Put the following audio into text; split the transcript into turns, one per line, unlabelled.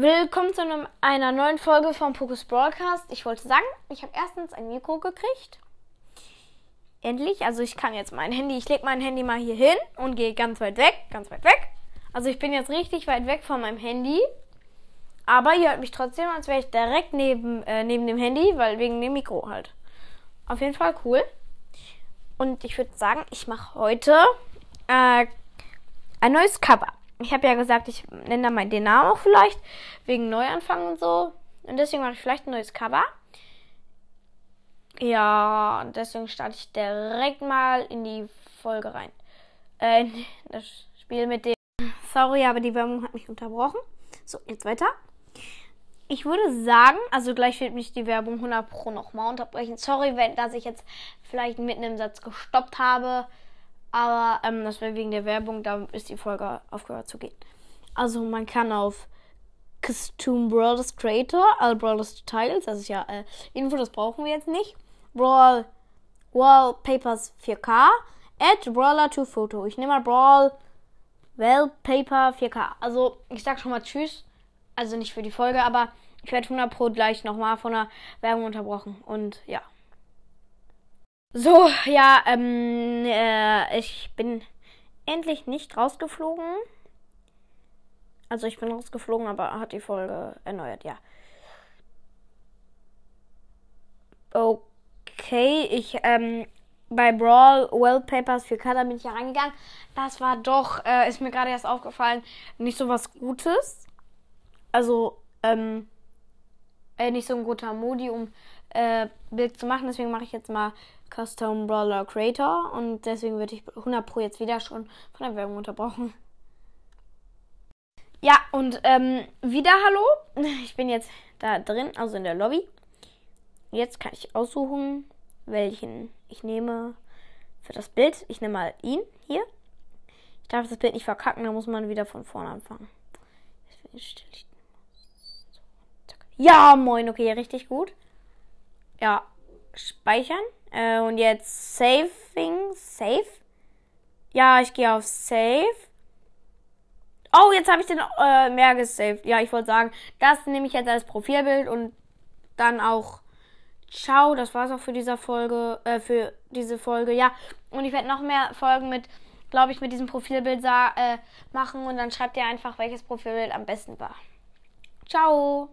Willkommen zu einem, einer neuen Folge vom Pokus Broadcast. Ich wollte sagen, ich habe erstens ein Mikro gekriegt. Endlich. Also ich kann jetzt mein Handy, ich lege mein Handy mal hier hin und gehe ganz weit weg, ganz weit weg. Also ich bin jetzt richtig weit weg von meinem Handy. Aber ihr hört mich trotzdem, als wäre ich direkt neben, äh, neben dem Handy, weil wegen dem Mikro halt. Auf jeden Fall cool. Und ich würde sagen, ich mache heute äh, ein neues Cover. Ich habe ja gesagt, ich nenne da mal den Namen auch vielleicht, wegen Neuanfang und so. Und deswegen mache ich vielleicht ein neues Cover. Ja, deswegen starte ich direkt mal in die Folge rein. Äh, das Spiel mit dem. Sorry, aber die Werbung hat mich unterbrochen. So, jetzt weiter. Ich würde sagen, also gleich wird mich die Werbung 100 Pro nochmal unterbrechen. Sorry, wenn, dass ich jetzt vielleicht mitten im Satz gestoppt habe. Aber ähm, das wäre wegen der Werbung, da ist die Folge aufgehört zu gehen. Also man kann auf Costume Brawlers Creator, all Brawlers Details, das ist ja äh, Info, das brauchen wir jetzt nicht. Brawl Wallpapers 4K, add Brawler to Photo. Ich nehme mal Brawl Wallpaper 4K. Also ich sag schon mal Tschüss. Also nicht für die Folge, aber ich werde 100 Pro gleich nochmal von der Werbung unterbrochen. Und ja. So, ja, ähm, äh, ich bin endlich nicht rausgeflogen. Also ich bin rausgeflogen, aber hat die Folge erneuert, ja. Okay, ich, ähm, bei Brawl Wallpapers für Color bin ich ja reingegangen. Das war doch, äh, ist mir gerade erst aufgefallen, nicht so was Gutes. Also, ähm, äh, nicht so ein guter Modi, um äh, Bild zu machen. Deswegen mache ich jetzt mal Custom Brawler Creator und deswegen würde ich 100 Pro jetzt wieder schon von der Werbung unterbrochen. Ja, und ähm, wieder Hallo. Ich bin jetzt da drin, also in der Lobby. Jetzt kann ich aussuchen, welchen ich nehme für das Bild. Ich nehme mal ihn hier. Ich darf das Bild nicht verkacken, da muss man wieder von vorne anfangen. Ja, moin, okay, richtig gut. Ja, speichern. Äh, und jetzt Saving. Save. Ja, ich gehe auf Save. Oh, jetzt habe ich den äh, mehr gesaved. Ja, ich wollte sagen, das nehme ich jetzt als Profilbild und dann auch Ciao. Das war's auch für diese Folge, äh, für diese Folge. Ja, und ich werde noch mehr Folgen mit, glaube ich, mit diesem Profilbild äh, machen und dann schreibt ihr einfach, welches Profilbild am besten war. Ciao.